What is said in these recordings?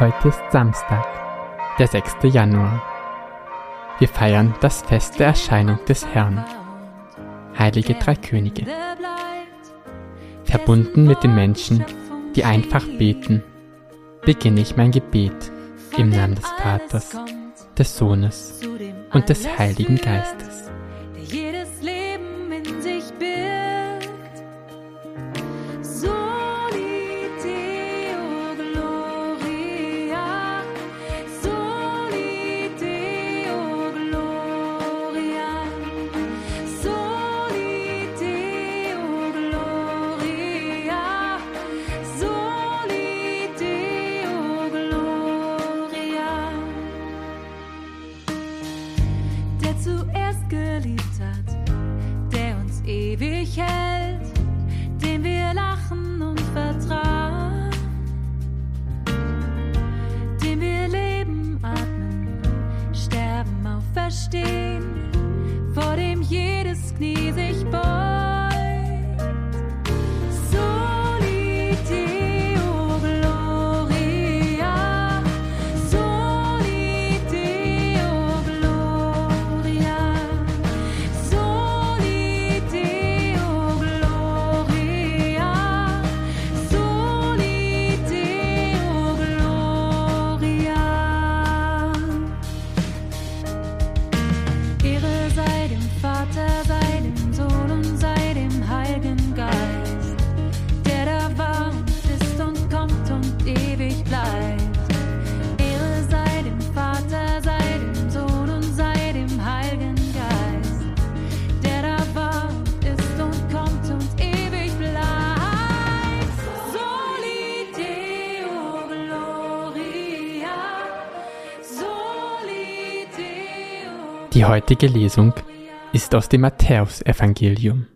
Heute ist Samstag, der 6. Januar. Wir feiern das Fest der Erscheinung des Herrn. Heilige Drei Könige. Verbunden mit den Menschen, die einfach beten, beginne ich mein Gebet im Namen des Vaters, des Sohnes und des Heiligen Geistes. Die heutige Lesung ist aus dem Matthäusevangelium.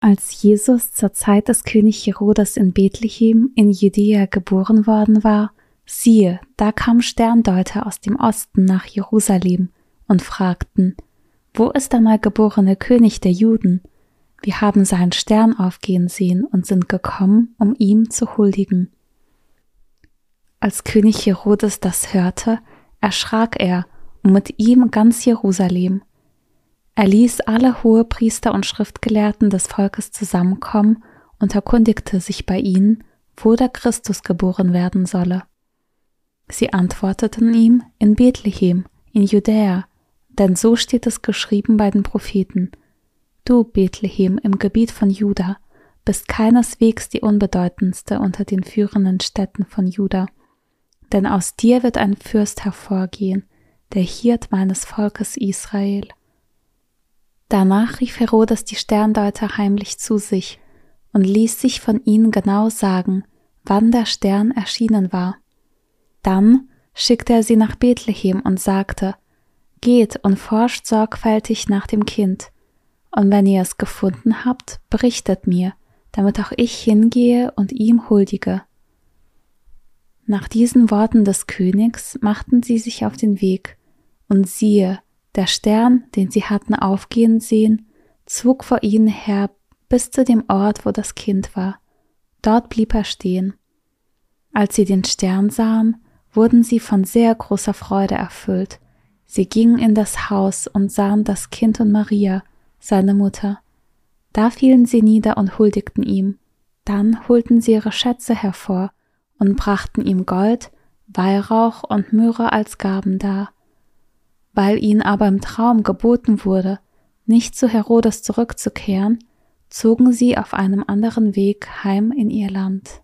Als Jesus zur Zeit des König Herodes in Bethlehem in Judäa geboren worden war, siehe, da kamen Sterndeuter aus dem Osten nach Jerusalem und fragten, wo ist der neugeborene König der Juden? Wir haben seinen Stern aufgehen sehen und sind gekommen, um ihm zu huldigen. Als König Herodes das hörte, erschrak er mit ihm ganz Jerusalem. Er ließ alle Hohepriester und Schriftgelehrten des Volkes zusammenkommen und erkundigte sich bei ihnen, wo der Christus geboren werden solle. Sie antworteten ihm in Bethlehem, in Judäa, denn so steht es geschrieben bei den Propheten. Du, Bethlehem im Gebiet von Juda, bist keineswegs die unbedeutendste unter den führenden Städten von Juda, denn aus dir wird ein Fürst hervorgehen, der Hirt meines Volkes Israel. Danach rief Herodes die Sterndeuter heimlich zu sich und ließ sich von ihnen genau sagen, wann der Stern erschienen war. Dann schickte er sie nach Bethlehem und sagte, Geht und forscht sorgfältig nach dem Kind, und wenn ihr es gefunden habt, berichtet mir, damit auch ich hingehe und ihm huldige. Nach diesen Worten des Königs machten sie sich auf den Weg, und siehe, der Stern, den sie hatten aufgehen sehen, zog vor ihnen her bis zu dem Ort, wo das Kind war. Dort blieb er stehen. Als sie den Stern sahen, wurden sie von sehr großer Freude erfüllt. Sie gingen in das Haus und sahen das Kind und Maria, seine Mutter. Da fielen sie nieder und huldigten ihm. Dann holten sie ihre Schätze hervor und brachten ihm Gold, Weihrauch und Myrrhe als Gaben dar. Weil ihnen aber im Traum geboten wurde, nicht zu Herodes zurückzukehren, zogen sie auf einem anderen Weg heim in ihr Land.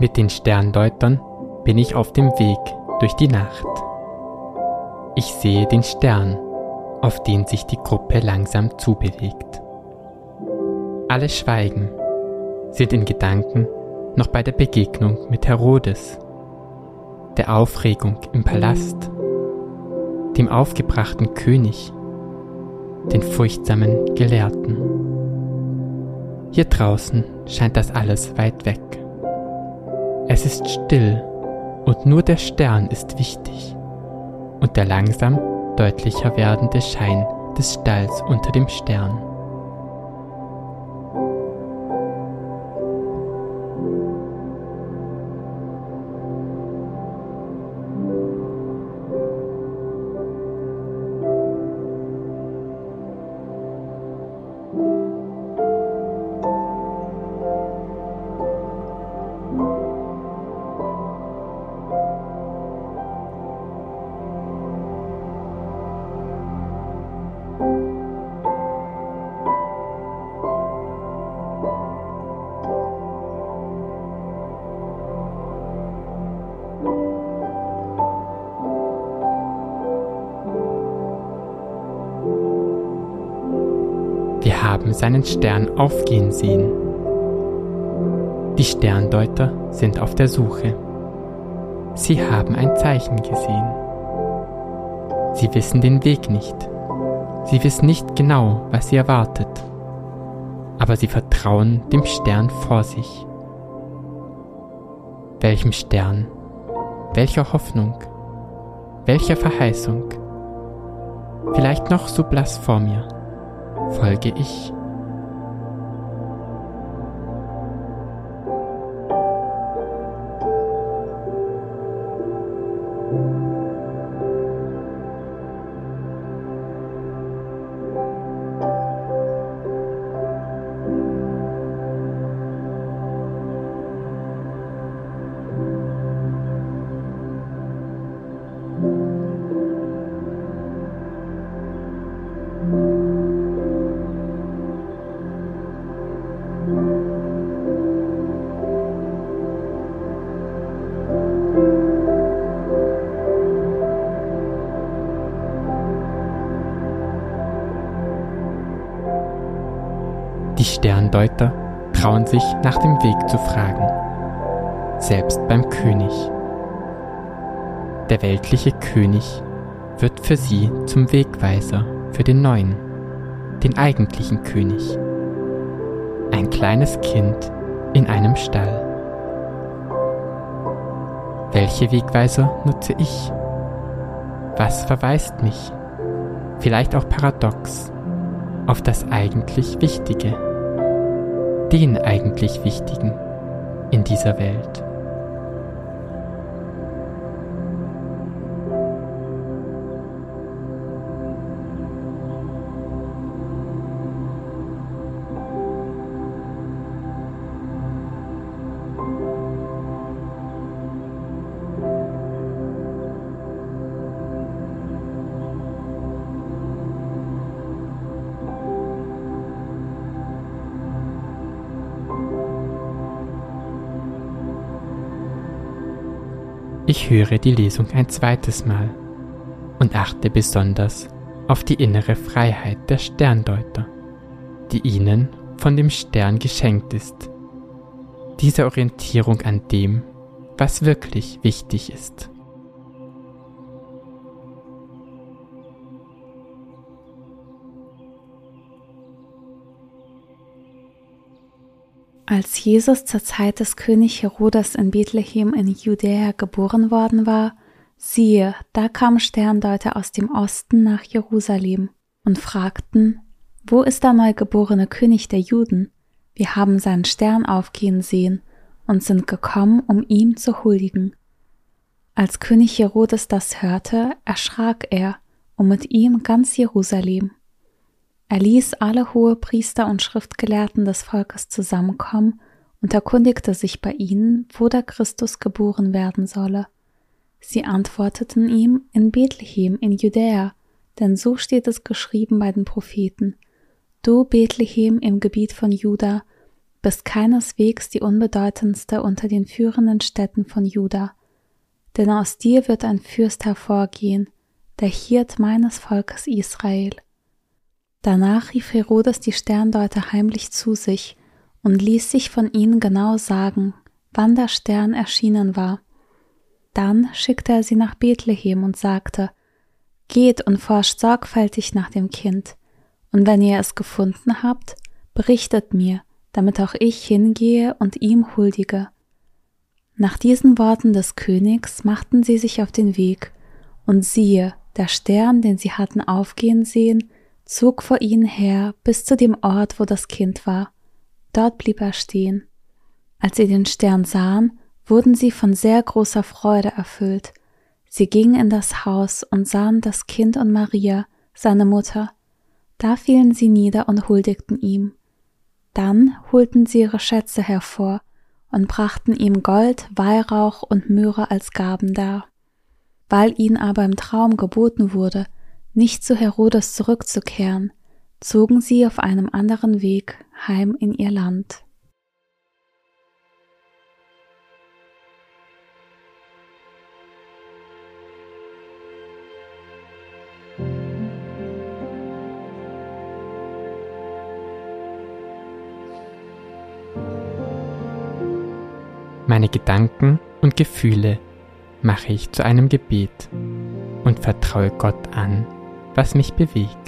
Mit den Sterndeutern bin ich auf dem Weg durch die Nacht. Ich sehe den Stern, auf den sich die Gruppe langsam zubewegt. Alle schweigen, sind in Gedanken noch bei der Begegnung mit Herodes, der Aufregung im Palast, dem aufgebrachten König, den furchtsamen Gelehrten. Hier draußen scheint das alles weit weg. Es ist still und nur der Stern ist wichtig und der langsam deutlicher werdende Schein des Stalls unter dem Stern. Haben seinen Stern aufgehen sehen. Die Sterndeuter sind auf der Suche. Sie haben ein Zeichen gesehen. Sie wissen den Weg nicht. Sie wissen nicht genau, was sie erwartet. Aber sie vertrauen dem Stern vor sich. Welchem Stern? Welcher Hoffnung? Welcher Verheißung? Vielleicht noch so blass vor mir folge ich. Die Sterndeuter trauen sich nach dem Weg zu fragen, selbst beim König. Der weltliche König wird für sie zum Wegweiser für den neuen, den eigentlichen König. Ein kleines Kind in einem Stall. Welche Wegweiser nutze ich? Was verweist mich? Vielleicht auch paradox auf das eigentlich Wichtige den eigentlich Wichtigen in dieser Welt. Ich höre die Lesung ein zweites Mal und achte besonders auf die innere Freiheit der Sterndeuter, die ihnen von dem Stern geschenkt ist, diese Orientierung an dem, was wirklich wichtig ist. Als Jesus zur Zeit des König Herodes in Bethlehem in Judäa geboren worden war, siehe, da kamen Sterndeuter aus dem Osten nach Jerusalem und fragten, wo ist der neugeborene König der Juden? Wir haben seinen Stern aufgehen sehen und sind gekommen, um ihm zu huldigen. Als König Herodes das hörte, erschrak er und mit ihm ganz Jerusalem. Er ließ alle hohe Priester und Schriftgelehrten des Volkes zusammenkommen und erkundigte sich bei ihnen, wo der Christus geboren werden solle. Sie antworteten ihm in Bethlehem in Judäa, denn so steht es geschrieben bei den Propheten. Du Bethlehem im Gebiet von Juda bist keineswegs die unbedeutendste unter den führenden Städten von Juda, denn aus dir wird ein Fürst hervorgehen, der Hirt meines Volkes Israel. Danach rief Herodes die Sterndeuter heimlich zu sich und ließ sich von ihnen genau sagen, wann der Stern erschienen war. Dann schickte er sie nach Bethlehem und sagte, Geht und forscht sorgfältig nach dem Kind, Und wenn ihr es gefunden habt, berichtet mir, damit auch ich hingehe und ihm huldige. Nach diesen Worten des Königs machten sie sich auf den Weg, und siehe, der Stern, den sie hatten aufgehen sehen, zog vor ihnen her bis zu dem Ort, wo das Kind war. Dort blieb er stehen. Als sie den Stern sahen, wurden sie von sehr großer Freude erfüllt. Sie gingen in das Haus und sahen das Kind und Maria, seine Mutter. Da fielen sie nieder und huldigten ihm. Dann holten sie ihre Schätze hervor und brachten ihm Gold, Weihrauch und Myrrhe als Gaben dar. Weil ihnen aber im Traum geboten wurde, nicht zu Herodes zurückzukehren, zogen sie auf einem anderen Weg heim in ihr Land. Meine Gedanken und Gefühle mache ich zu einem Gebet und vertraue Gott an, was mich bewegt.